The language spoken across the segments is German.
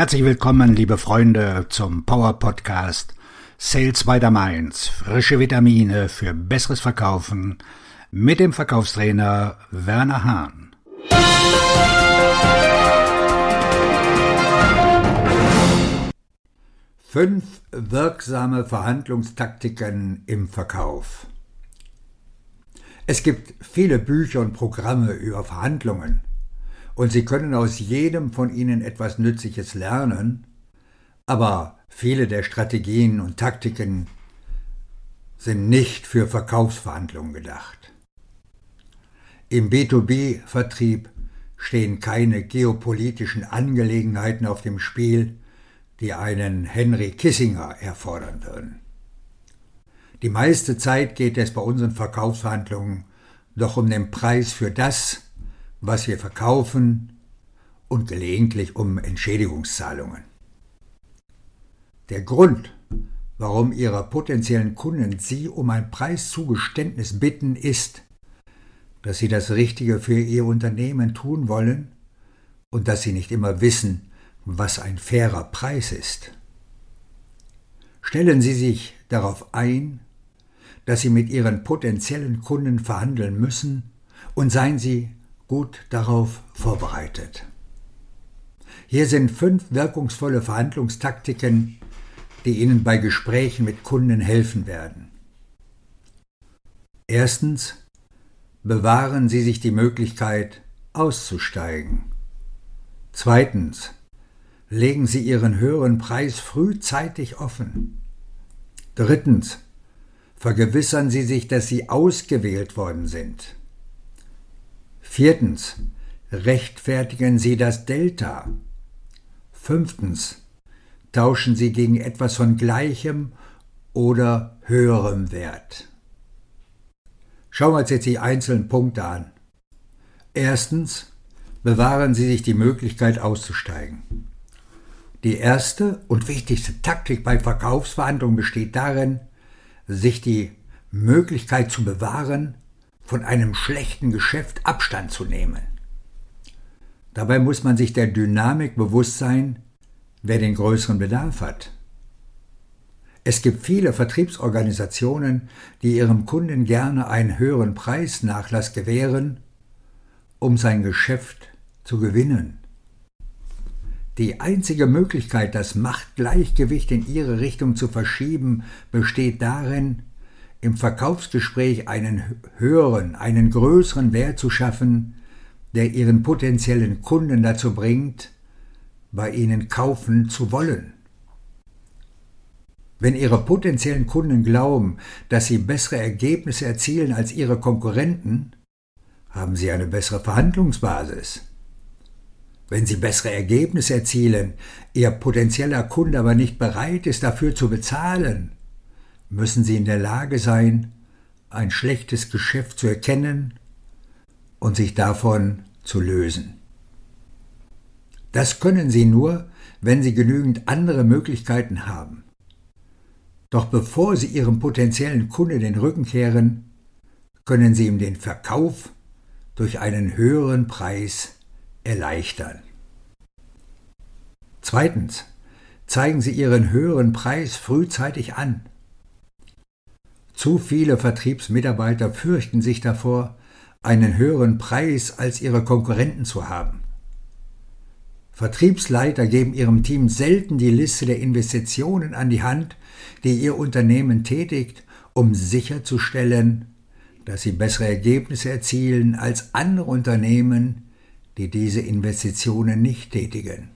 Herzlich willkommen, liebe Freunde, zum Power Podcast Sales by the Mainz. Frische Vitamine für besseres Verkaufen mit dem Verkaufstrainer Werner Hahn. Fünf wirksame Verhandlungstaktiken im Verkauf. Es gibt viele Bücher und Programme über Verhandlungen und Sie können aus jedem von ihnen etwas Nützliches lernen, aber viele der Strategien und Taktiken sind nicht für Verkaufsverhandlungen gedacht. Im B2B-Vertrieb stehen keine geopolitischen Angelegenheiten auf dem Spiel, die einen Henry Kissinger erfordern würden. Die meiste Zeit geht es bei unseren Verkaufsverhandlungen doch um den Preis für das, was wir verkaufen und gelegentlich um Entschädigungszahlungen. Der Grund, warum Ihre potenziellen Kunden Sie um ein Preiszugeständnis bitten, ist, dass Sie das Richtige für Ihr Unternehmen tun wollen und dass Sie nicht immer wissen, was ein fairer Preis ist. Stellen Sie sich darauf ein, dass Sie mit Ihren potenziellen Kunden verhandeln müssen und seien Sie gut darauf vorbereitet. Hier sind fünf wirkungsvolle Verhandlungstaktiken, die Ihnen bei Gesprächen mit Kunden helfen werden. Erstens. Bewahren Sie sich die Möglichkeit, auszusteigen. Zweitens. Legen Sie Ihren höheren Preis frühzeitig offen. Drittens. Vergewissern Sie sich, dass Sie ausgewählt worden sind. Viertens. Rechtfertigen Sie das Delta. Fünftens. Tauschen Sie gegen etwas von gleichem oder höherem Wert. Schauen wir uns jetzt die einzelnen Punkte an. Erstens. Bewahren Sie sich die Möglichkeit auszusteigen. Die erste und wichtigste Taktik bei Verkaufsverhandlungen besteht darin, sich die Möglichkeit zu bewahren, von einem schlechten Geschäft Abstand zu nehmen. Dabei muss man sich der Dynamik bewusst sein, wer den größeren Bedarf hat. Es gibt viele Vertriebsorganisationen, die ihrem Kunden gerne einen höheren Preisnachlass gewähren, um sein Geschäft zu gewinnen. Die einzige Möglichkeit, das Machtgleichgewicht in ihre Richtung zu verschieben, besteht darin, im Verkaufsgespräch einen höheren, einen größeren Wert zu schaffen, der ihren potenziellen Kunden dazu bringt, bei ihnen kaufen zu wollen. Wenn Ihre potenziellen Kunden glauben, dass Sie bessere Ergebnisse erzielen als Ihre Konkurrenten, haben Sie eine bessere Verhandlungsbasis. Wenn Sie bessere Ergebnisse erzielen, Ihr potenzieller Kunde aber nicht bereit ist, dafür zu bezahlen, müssen sie in der Lage sein, ein schlechtes Geschäft zu erkennen und sich davon zu lösen. Das können sie nur, wenn sie genügend andere Möglichkeiten haben. Doch bevor sie ihrem potenziellen Kunde den Rücken kehren, können sie ihm den Verkauf durch einen höheren Preis erleichtern. Zweitens, zeigen Sie Ihren höheren Preis frühzeitig an. Zu viele Vertriebsmitarbeiter fürchten sich davor, einen höheren Preis als ihre Konkurrenten zu haben. Vertriebsleiter geben ihrem Team selten die Liste der Investitionen an die Hand, die ihr Unternehmen tätigt, um sicherzustellen, dass sie bessere Ergebnisse erzielen als andere Unternehmen, die diese Investitionen nicht tätigen.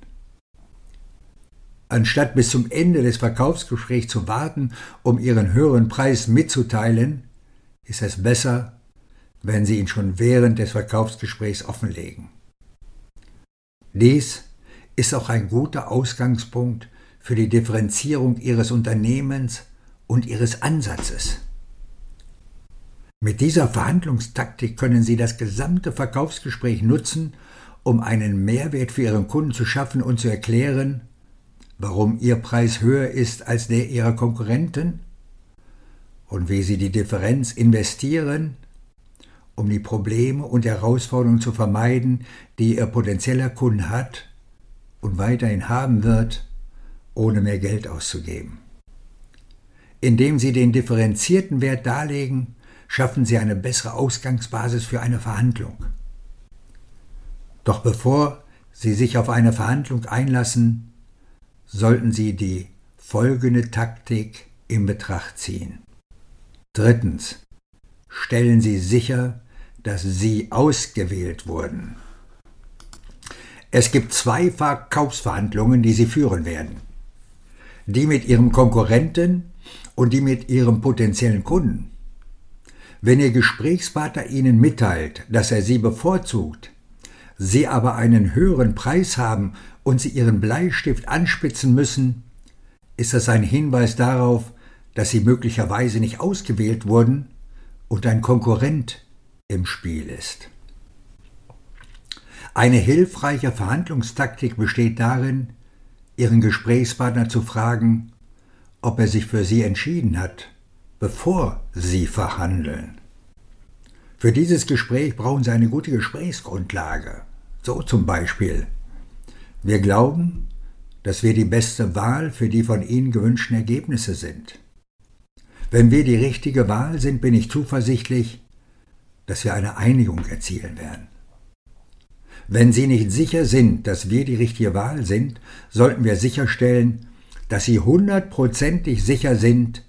Anstatt bis zum Ende des Verkaufsgesprächs zu warten, um ihren höheren Preis mitzuteilen, ist es besser, wenn Sie ihn schon während des Verkaufsgesprächs offenlegen. Dies ist auch ein guter Ausgangspunkt für die Differenzierung Ihres Unternehmens und Ihres Ansatzes. Mit dieser Verhandlungstaktik können Sie das gesamte Verkaufsgespräch nutzen, um einen Mehrwert für Ihren Kunden zu schaffen und zu erklären, warum ihr Preis höher ist als der ihrer Konkurrenten und wie sie die Differenz investieren, um die Probleme und Herausforderungen zu vermeiden, die ihr potenzieller Kunde hat und weiterhin haben wird, ohne mehr Geld auszugeben. Indem Sie den differenzierten Wert darlegen, schaffen Sie eine bessere Ausgangsbasis für eine Verhandlung. Doch bevor Sie sich auf eine Verhandlung einlassen, sollten Sie die folgende Taktik in Betracht ziehen. Drittens. Stellen Sie sicher, dass Sie ausgewählt wurden. Es gibt zwei Verkaufsverhandlungen, die Sie führen werden. Die mit Ihrem Konkurrenten und die mit Ihrem potenziellen Kunden. Wenn Ihr Gesprächspartner Ihnen mitteilt, dass er Sie bevorzugt, Sie aber einen höheren Preis haben und Sie Ihren Bleistift anspitzen müssen, ist das ein Hinweis darauf, dass Sie möglicherweise nicht ausgewählt wurden und ein Konkurrent im Spiel ist. Eine hilfreiche Verhandlungstaktik besteht darin, Ihren Gesprächspartner zu fragen, ob er sich für Sie entschieden hat, bevor Sie verhandeln. Für dieses Gespräch brauchen Sie eine gute Gesprächsgrundlage. So zum Beispiel. Wir glauben, dass wir die beste Wahl für die von Ihnen gewünschten Ergebnisse sind. Wenn wir die richtige Wahl sind, bin ich zuversichtlich, dass wir eine Einigung erzielen werden. Wenn Sie nicht sicher sind, dass wir die richtige Wahl sind, sollten wir sicherstellen, dass Sie hundertprozentig sicher sind,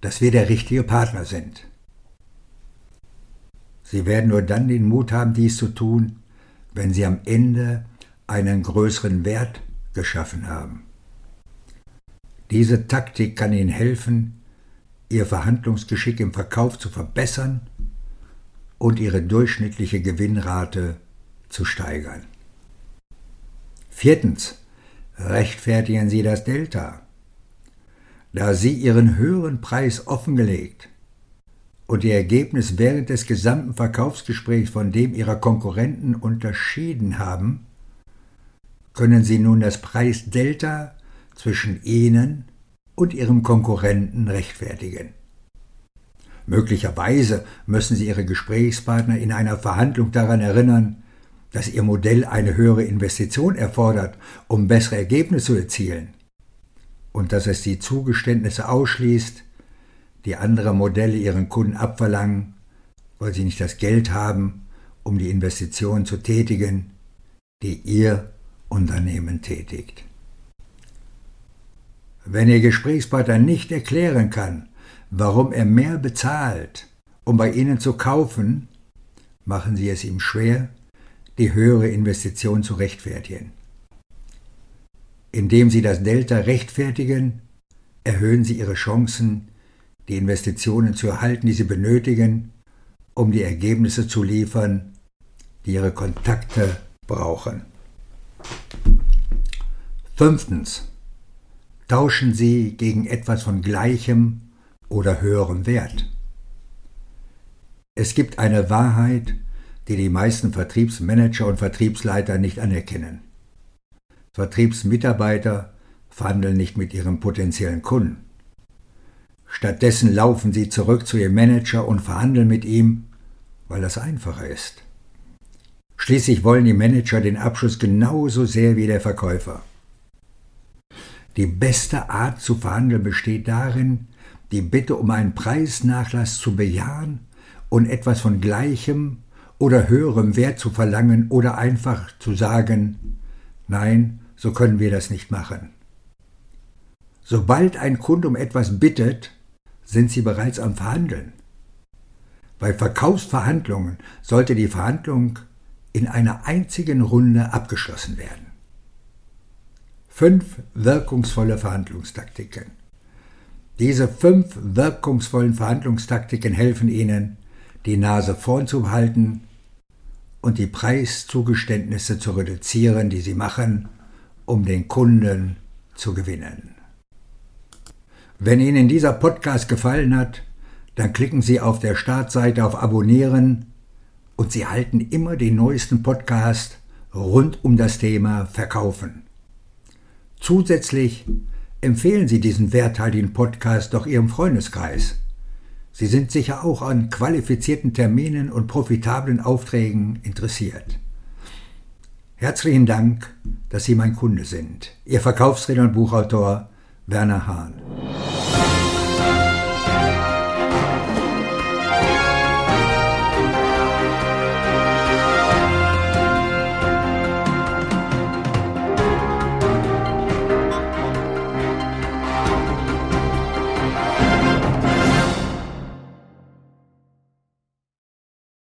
dass wir der richtige Partner sind. Sie werden nur dann den Mut haben, dies zu tun, wenn Sie am Ende einen größeren Wert geschaffen haben. Diese Taktik kann Ihnen helfen, Ihr Verhandlungsgeschick im Verkauf zu verbessern und Ihre durchschnittliche Gewinnrate zu steigern. Viertens. Rechtfertigen Sie das Delta. Da Sie Ihren höheren Preis offengelegt und Ihr Ergebnis während des gesamten Verkaufsgesprächs von dem Ihrer Konkurrenten unterschieden haben, können Sie nun das Preisdelta zwischen Ihnen und Ihrem Konkurrenten rechtfertigen. Möglicherweise müssen Sie Ihre Gesprächspartner in einer Verhandlung daran erinnern, dass Ihr Modell eine höhere Investition erfordert, um bessere Ergebnisse zu erzielen und dass es die Zugeständnisse ausschließt, die andere Modelle ihren Kunden abverlangen, weil sie nicht das Geld haben, um die Investitionen zu tätigen, die Ihr Unternehmen tätigt. Wenn Ihr Gesprächspartner nicht erklären kann, warum er mehr bezahlt, um bei Ihnen zu kaufen, machen Sie es ihm schwer, die höhere Investition zu rechtfertigen. Indem Sie das Delta rechtfertigen, erhöhen Sie Ihre Chancen, die Investitionen zu erhalten, die Sie benötigen, um die Ergebnisse zu liefern, die Ihre Kontakte brauchen. Fünftens. Tauschen Sie gegen etwas von gleichem oder höherem Wert. Es gibt eine Wahrheit, die die meisten Vertriebsmanager und Vertriebsleiter nicht anerkennen. Vertriebsmitarbeiter verhandeln nicht mit ihrem potenziellen Kunden. Stattdessen laufen sie zurück zu ihrem Manager und verhandeln mit ihm, weil das einfacher ist. Schließlich wollen die Manager den Abschluss genauso sehr wie der Verkäufer. Die beste Art zu verhandeln besteht darin, die Bitte um einen Preisnachlass zu bejahen und etwas von gleichem oder höherem Wert zu verlangen oder einfach zu sagen, nein, so können wir das nicht machen. Sobald ein Kunde um etwas bittet, sind sie bereits am Verhandeln. Bei Verkaufsverhandlungen sollte die Verhandlung in einer einzigen Runde abgeschlossen werden. Fünf wirkungsvolle Verhandlungstaktiken. Diese fünf wirkungsvollen Verhandlungstaktiken helfen Ihnen, die Nase vorn zu halten und die Preiszugeständnisse zu reduzieren, die sie machen, um den Kunden zu gewinnen. Wenn Ihnen dieser Podcast gefallen hat, dann klicken Sie auf der Startseite auf Abonnieren und Sie halten immer den neuesten Podcast rund um das Thema Verkaufen. Zusätzlich empfehlen Sie diesen werthaltigen Podcast doch Ihrem Freundeskreis. Sie sind sicher auch an qualifizierten Terminen und profitablen Aufträgen interessiert. Herzlichen Dank, dass Sie mein Kunde sind. Ihr Verkaufsredner und Buchautor Werner Hahn.